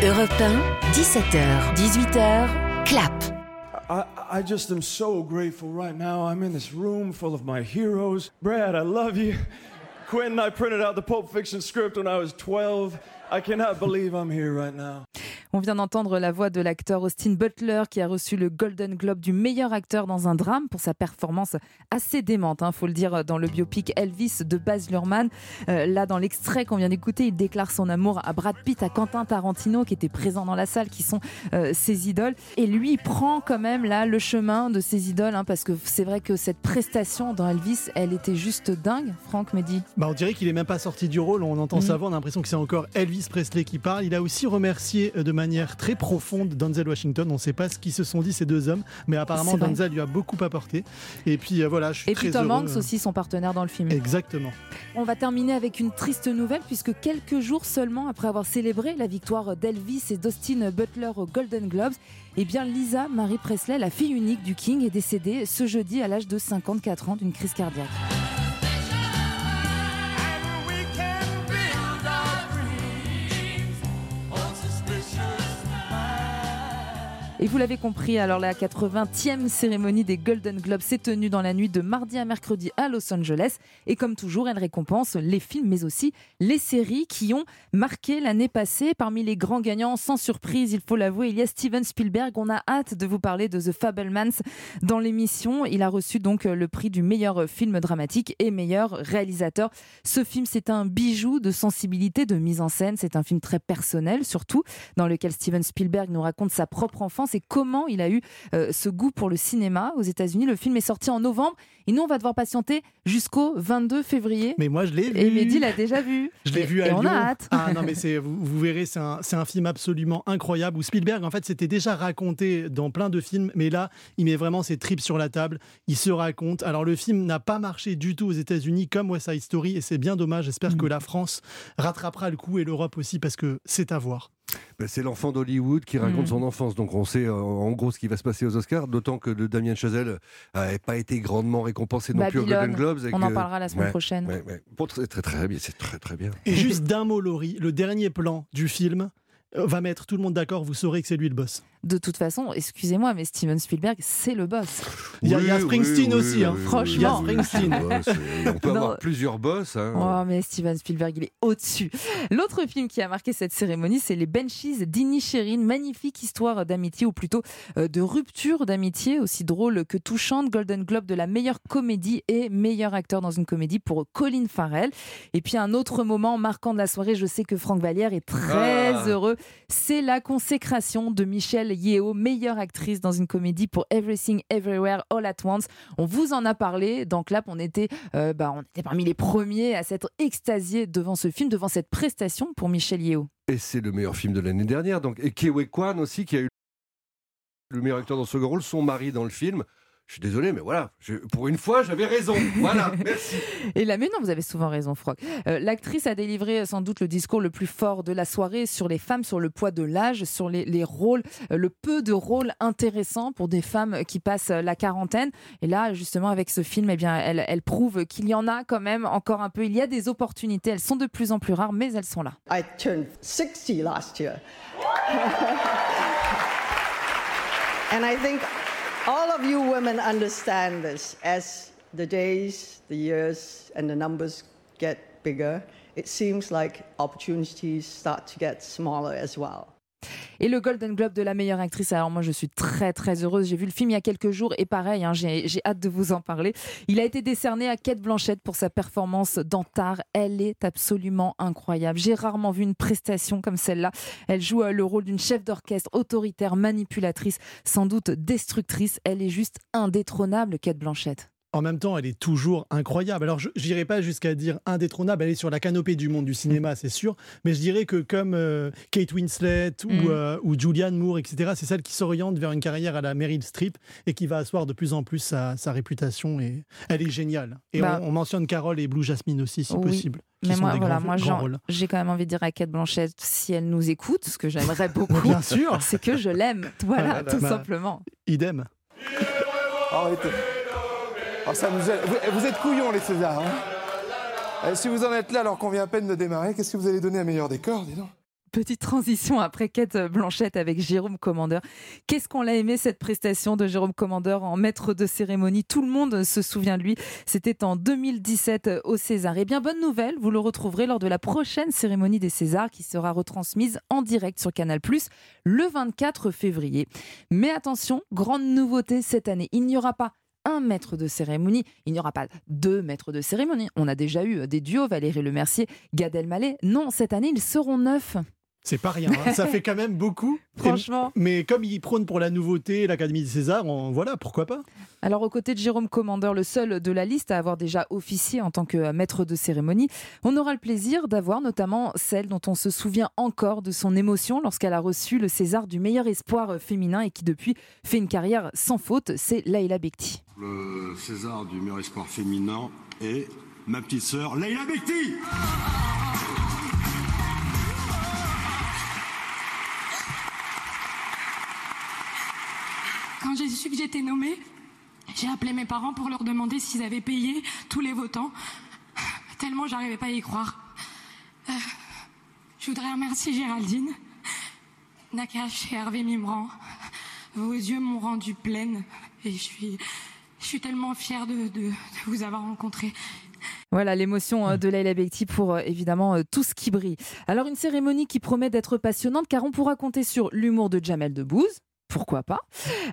Europe 1, 17h, 18h, clap. I, I just am so grateful right now. I'm in this room full of my heroes. Brad, I love you. Quentin, I printed out the Pulp Fiction script when I was 12. I cannot believe I'm here right now. On vient d'entendre la voix de l'acteur Austin Butler qui a reçu le Golden Globe du meilleur acteur dans un drame pour sa performance assez démente, hein, faut le dire, dans le biopic Elvis de Baz Luhrmann. Euh, là, dans l'extrait qu'on vient d'écouter, il déclare son amour à Brad Pitt, à Quentin Tarantino qui était présent dans la salle, qui sont euh, ses idoles. Et lui, il prend quand même là le chemin de ses idoles, hein, parce que c'est vrai que cette prestation dans Elvis, elle était juste dingue, Franck Mehdi. Bah, on dirait qu'il est même pas sorti du rôle, on entend Mm. sa voix, on a l'impression que c'est encore Elvis Presley qui parle. Il a aussi remercié euh, de manière très profonde Denzel Washington. On ne sait pas ce qu'ils se sont dit ces deux hommes, mais apparemment. Denzel lui a beaucoup apporté. Et puis euh, voilà, je suis Et très puis Tom. Hanks aussi, son partenaire dans le film. Exactement. On va terminer avec une triste nouvelle puisque quelques jours seulement après avoir célébré la victoire d'Elvis et d'Austin Butler aux Golden Globes, eh bien Lisa Marie Presley, la fille unique du King, est décédée ce jeudi à l'âge de 54 ans d'une crise cardiaque. Et vous l'avez compris, alors la 80e cérémonie des Golden Globes s'est tenue dans la nuit de mardi à mercredi à Los Angeles. Et comme toujours, elle récompense les films, mais aussi les séries qui ont marqué l'année passée. Parmi les grands gagnants, sans surprise, il faut l'avouer, il y a Steven Spielberg. On a hâte de vous parler de The Fablemans dans l'émission. Il a reçu donc le prix du meilleur film dramatique et meilleur réalisateur. Ce film, c'est un bijou de sensibilité, de mise en scène. C'est un film très personnel, surtout, dans lequel Steven Spielberg nous raconte sa propre enfance et comment il a eu euh, ce goût pour le cinéma aux États-Unis. Le film est sorti en novembre et nous, on va devoir patienter jusqu'au 22 février. Mais moi, je l'ai vu. Et Mehdi l'a déjà vu. Je l'ai vu à et on Lyon. a hâte. Ah non, mais c'est, vous, vous verrez, c'est un, c'est un film absolument incroyable où Spielberg, en fait, s'était déjà raconté dans plein de films, mais là, il met vraiment ses tripes sur la table. Il se raconte. Alors, le film n'a pas marché du tout aux États-Unis comme West Side Story et c'est bien dommage. J'espère Mm. que la France rattrapera le coup et l'Europe aussi parce que c'est à voir. Ben, c'est l'enfant d'Hollywood qui raconte Mm. son enfance, donc on sait euh, en gros ce qui va se passer aux Oscars, d'autant que le Damien Chazelle n'avait pas été grandement récompensé non plus aux Golden Globes. et On en parlera la semaine Ouais, prochaine. ouais, ouais. Bon, c'est très très bien, c'est très très bien. Et juste d'un mot, Laurie, le dernier plan du film euh, va mettre tout le monde d'accord. Vous saurez que c'est lui le boss. De toute façon, excusez-moi, mais Steven Spielberg, c'est le boss. Il y a- il y a Springsteen oui, aussi, oui, hein. oui, Franchement. oui, oui, Springsteen. oui, boss, euh, on peut Non. avoir plusieurs boss. hein. Oh, mais Steven Spielberg, il est au-dessus. L'autre film qui a marqué cette cérémonie, c'est Les Benchies d'Inisherin. Magnifique histoire d'amitié, ou plutôt euh, de rupture d'amitié, aussi drôle que touchante. Golden Globe de la meilleure comédie et meilleur acteur dans une comédie pour Colin Farrell. Et puis un autre moment marquant de la soirée, je sais que Franck Vallière est très Ah. heureux. C'est la consécration de Michelle Yeo, meilleure actrice dans une comédie pour Everything Everywhere All at Once. On vous en a parlé. Dans Clap, on était, euh, bah, on était parmi les premiers à s'être extasiés devant ce film, devant cette prestation pour Michelle Yeo. Et c'est le meilleur film de l'année dernière. Donc, et Kiwi Kwan aussi, qui a eu le meilleur acteur dans ce rôle, son mari dans le film. Je suis désolé, mais voilà, je- pour une fois, j'avais raison. Voilà, merci. Et là, mais non, vous avez souvent raison, Franck. Euh, L'actrice a délivré euh, sans doute le discours le plus fort de la soirée sur les femmes, sur le poids de l'âge, sur les, les rôles, euh, le peu de rôles intéressants pour des femmes qui passent la quarantaine. Et là, justement, avec ce film, eh bien, elle, elle prouve qu'il y en a quand même encore un peu. Il y a des opportunités. Elles sont de plus en plus rares, mais elles sont là. I turned 60 last year. and I think all of you women understand this. As the days, the years, and the numbers get bigger, it seems like opportunities start to get smaller as well. Et le Golden Globe de la meilleure actrice, alors moi je suis très très heureuse. J'ai vu le film il y a quelques jours et pareil, hein, j'ai hâte de vous en parler. Il a été décerné à Kate Blanchett pour sa performance dans Tar. Elle est absolument incroyable. J'ai rarement vu une prestation comme celle-là. Elle joue euh, le rôle d'une chef d'orchestre autoritaire, manipulatrice, sans doute destructrice. Elle est juste indétrônable, Kate Blanchett. En même temps, elle est toujours incroyable. Alors, je n'irai pas jusqu'à dire indétrônable. Elle est sur la canopée du monde du cinéma, c'est sûr. Mais je dirais que comme euh, Kate Winslet ou, Mm. euh, ou Julianne Moore, etc., c'est celle qui s'oriente vers une carrière à la Meryl Streep et qui va asseoir de plus en plus sa, sa réputation. Et elle est géniale. Et Bah. on, on mentionne Carole et Blue Jasmine aussi, si Oui. possible. qui Mais sont moi, des voilà, grands- moi j'ai quand même envie de dire à Kate Blanchett, si elle nous écoute, ce que j'aimerais beaucoup, Bien sûr, c'est que je l'aime. Voilà, Voilà. tout Bah. simplement. idem. Arrêtez. Aide. Vous, êtes couillons, les Césars. hein. Eh, si vous en êtes là alors qu'on vient à peine de démarrer, qu'est-ce que vous allez donner à meilleur décor, dis Petite transition après Kate Blanchette avec Jérôme Commandeur. Qu'est-ce qu'on l'a aimé cette prestation de Jérôme Commandeur en maître de cérémonie? Tout le monde se souvient de lui. C'était en 2017 au César. Et eh bien bonne nouvelle, vous le retrouverez lors de la prochaine cérémonie des Césars qui sera retransmise en direct sur Canal+ le 24 février. Mais attention, grande nouveauté cette année, il n'y aura pas un maître de cérémonie. Il n'y aura pas deux maîtres de cérémonie. On a déjà eu des duos, Valérie Lemercier, Gad Elmaleh. Non, cette année, ils seront neuf. C'est pas rien, hein. ça fait quand même beaucoup. Franchement. mais comme il prône pour la nouveauté, l'Académie des Césars, voilà, pourquoi pas Alors, aux côtés de Jérôme Commandeur, le seul de la liste à avoir déjà officié en tant que maître de cérémonie, on aura le plaisir d'avoir notamment celle dont on se souvient encore de son émotion lorsqu'elle a reçu le César du meilleur espoir féminin et qui depuis fait une carrière sans faute, c'est Laila Bekti. Le César du meilleur espoir féminin est ma petite sœur Laila Bekti Quand j'ai su que j'étais nommée, j'ai appelé mes parents pour leur demander s'ils avaient payé tous les votants. Tellement j'arrivais pas à y croire. Euh, je voudrais remercier Géraldine, Nakash et Hervé Mimran. Vos yeux m'ont rendu pleine et je suis, je suis tellement fière de, vous avoir rencontré. Voilà l'émotion euh, de Leila Bekti pour euh, évidemment tout ce qui brille. Alors une cérémonie qui promet d'être passionnante car on pourra compter sur l'humour de Jamel Debbouze, pourquoi pas.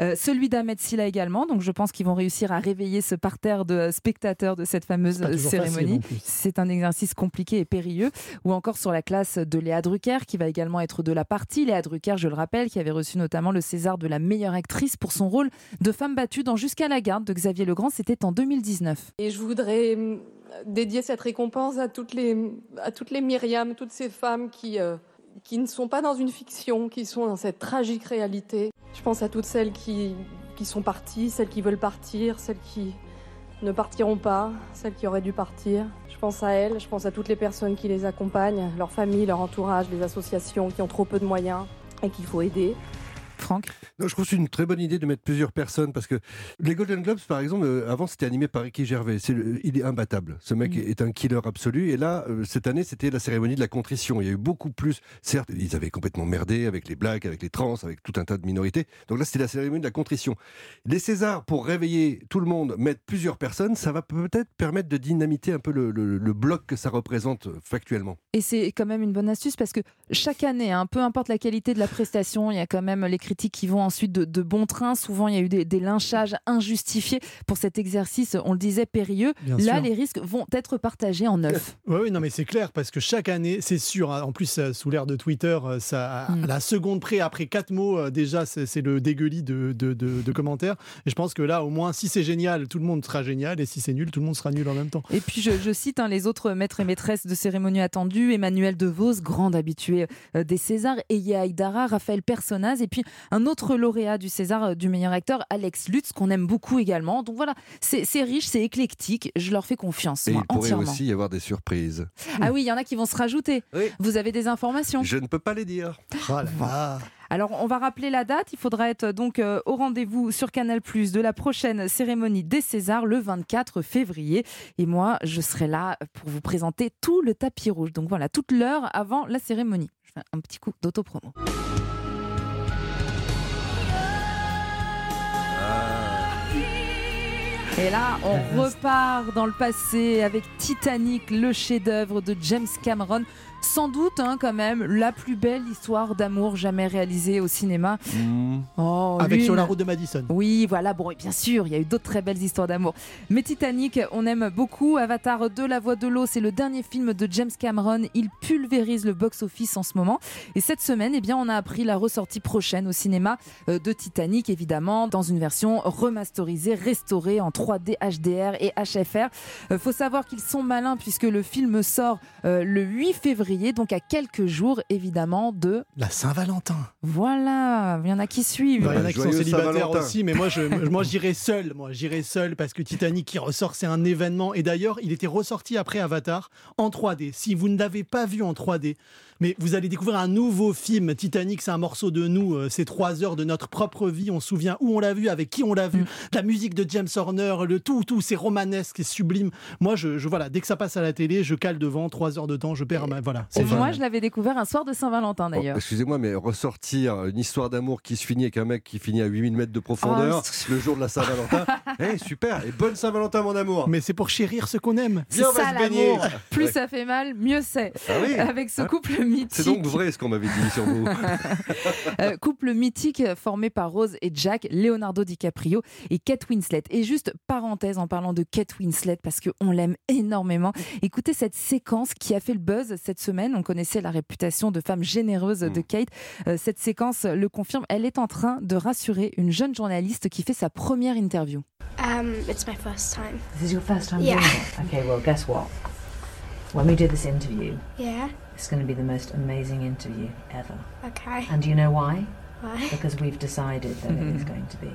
Euh, celui d'Ahmed Silla également, donc je pense qu'ils vont réussir à réveiller ce parterre de spectateurs de cette fameuse cérémonie. C'est un exercice compliqué et périlleux. Ou encore sur la classe de Léa Drucker, qui va également être de la partie. Léa Drucker, je le rappelle, qui avait reçu notamment le César de la meilleure actrice pour son rôle de femme battue dans Jusqu'à la garde de Xavier Legrand, c'était en 2019. Et je voudrais hum, dédier cette récompense à toutes les, à toutes les Myriam, toutes ces femmes qui... Euh, qui ne sont pas dans une fiction, qui sont dans cette tragique réalité. Je pense à toutes celles qui, qui sont parties, celles qui veulent partir, celles qui ne partiront pas, celles qui auraient dû partir. Je pense à elles, je pense à toutes les personnes qui les accompagnent, leurs familles, leur entourage, les associations qui ont trop peu de moyens et qu'il faut aider. Franck non, Je trouve que c'est une très bonne idée de mettre plusieurs personnes parce que les Golden Globes, par exemple, euh, avant c'était animé par Ricky Gervais. il est imbattable. Ce mec mm. est un killer absolu. Et là, euh, cette année, c'était la cérémonie de la contrition. Il y a eu beaucoup plus. Certes, ils avaient complètement merdé avec les blacks, avec les trans, avec tout un tas de minorités. Donc là, c'était la cérémonie de la contrition. Les Césars, pour réveiller tout le monde, mettre plusieurs personnes, ça va peut-être permettre de dynamiter un peu le, bloc que ça représente euh, factuellement. Et c'est quand même une bonne astuce parce que chaque année, hein, peu importe la qualité de la prestation, il y a quand même les critiques qui vont ensuite de, de bon train. Souvent, il y a eu des, lynchages injustifiés pour cet exercice, on le disait, périlleux. Là, les risques vont être partagés en neuf. Oui, non, mais c'est clair, parce que chaque année, c'est sûr, hein, en plus, euh, sous l'ère de Twitter, euh, ça, mm. la seconde près, après quatre mots, euh, déjà, c'est le dégueulis de, de, commentaires. Et je pense que là, au moins, si c'est génial, tout le monde sera génial, et si c'est nul, tout le monde sera nul en même temps. Et puis, je, cite hein, les autres maîtres et maîtresses de cérémonie attendus Emmanuel DeVos, grand habitué des Césars, Eya Aydara, Raphaël Personnaz, et puis un autre lauréat du César euh, du meilleur acteur, Alex Lutz, qu'on aime beaucoup également. Donc voilà, c'est riche, c'est éclectique, je leur fais confiance. Et il pourrait aussi y avoir des surprises. Ah oui, il y en a qui vont se rajouter. Vous avez des informations Je ne peux pas les dire. Oh Alors, on va rappeler la date. Il faudra être donc euh, au rendez-vous sur Canal Plus de la prochaine cérémonie des Césars le 24 février. Et moi, je serai là pour vous présenter tout le tapis rouge. Donc voilà, toute l'heure avant la cérémonie. Je fais un petit coup d'autopromo. Et là, on repart dans le passé avec Titanic, le chef-d'œuvre de James Cameron sans doute hein, quand même la plus belle histoire d'amour jamais réalisée au cinéma. Mmh. Oh, Avec Sur la route de Madison. Oui, voilà, bon, et bien sûr, il y a eu d'autres très belles histoires d'amour. Mais Titanic, on aime beaucoup. Avatar de la voix de l'eau, c'est le dernier film de James Cameron. Il pulvérise le box-office en ce moment. Et cette semaine, eh bien, on a appris la ressortie prochaine au cinéma euh, de Titanic, évidemment, dans une version remasterisée, restaurée en 3D HDR et HFR. Il euh, faut savoir qu'ils sont malins puisque le film sort euh, le 8 février donc à quelques jours évidemment de la Saint-Valentin. Voilà, il y en a qui suivent. il y en a qui sont célibataires aussi, mais moi, je, moi j'irai seul. Moi, j'irai seul parce que Titanic qui ressort, c'est un événement. Et d'ailleurs, il était ressorti après Avatar en 3D. Si vous ne l'avez pas vu en 3D, Mais vous allez découvrir un nouveau film. Titanic, c'est un morceau de nous. euh, C'est trois heures de notre propre vie. On se souvient où on l'a vu, avec qui on l'a vu. Mm. La musique de James Horner, le tout, tout, c'est romanesque et sublime. Moi, je, je- voilà, dès que ça passe à la télé, je cale devant. Trois heures de temps, je perds ma. Voilà. c'est Moi, je l'avais découvert un soir de Saint-Valentin Oh, d'ailleurs. Excusez-moi, mais ressortir une histoire d'amour qui se finit avec un mec qui finit à 8000 mètres de profondeur Oh, le jour de la Saint-Valentin. Eh, super Et bonne Saint-Valentin, mon amour Mais c'est pour chérir ce qu'on aime. Viens, on va ça se baigner l'amour. Plus Ouais. ça fait mal, mieux c'est. Ah oui Avec ce Hein couple mythique. C'est donc vrai ce qu'on m'avait dit sur vous. Euh, couple mythique formé par Rose et Jack, Leonardo DiCaprio et Kate Winslet. Et juste parenthèse en parlant de Kate Winslet parce qu'on l'aime énormément. Écoutez cette séquence qui a fait le buzz cette semaine. On connaissait la réputation de femme généreuse de Mm. Kate. Euh, cette séquence le confirme. Elle est en train de rassurer une jeune journaliste qui fait sa première interview. Um, it's my first time. This is your first time Yeah. doing it? Okay, well, guess what? When we do this interview, Yeah. it's going to be the most amazing interview ever. Okay. And do you know why? Why? Because we've decided that it is mm-hmm. going to be.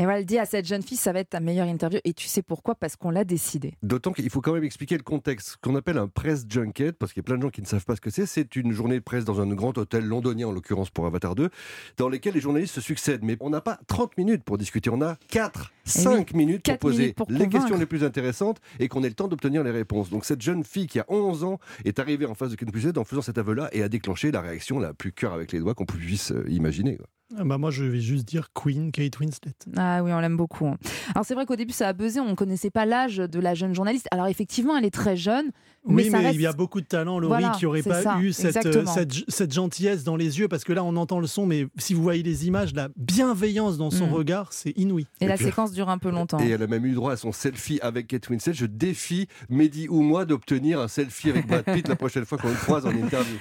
Et voilà, elle dit à cette jeune fille, ça va être ta meilleure interview. Et tu sais pourquoi? Parce qu'on l'a décidé. D'autant qu'il faut quand même expliquer le contexte. Ce qu'on appelle un press junket, parce qu'il y a plein de gens qui ne savent pas ce que c'est, c'est une journée de presse dans un grand hôtel londonien, en l'occurrence pour Avatar 2, dans lesquels les journalistes se succèdent. Mais on n'a pas 30 minutes pour discuter, on a 4, Eh 5 minutes pour poser minutes pour les questions les plus intéressantes et qu'on ait le temps d'obtenir les réponses. Donc cette jeune fille qui a 11 ans est arrivée en face de Ken Winslet en faisant cet aveu-là et a déclenché la réaction la plus cœur avec les doigts qu'on puisse imaginer. quoi. Ah bah moi, je vais juste dire Queen, Kate Winslet. Ah oui, on l'aime beaucoup. hein. Alors c'est vrai qu'au début ça a buzzé, on ne connaissait pas l'âge de la jeune journaliste. Alors effectivement, elle est très jeune, mais oui, ça mais reste... il y a beaucoup de talent, Laurie, Voilà, qui n'aurait pas ça, eu cette, euh, cette, cette gentillesse dans les yeux, parce que là, on entend le son, mais si vous voyez les images, la bienveillance dans son Mm. regard, c'est inouï. Et, la puis- séquence dure un peu longtemps. Et elle a même eu droit à son selfie avec Kate Winslet. Je défie Mehdi ou moi d'obtenir un selfie avec Brad Pitt la prochaine fois qu'on le croise en interview.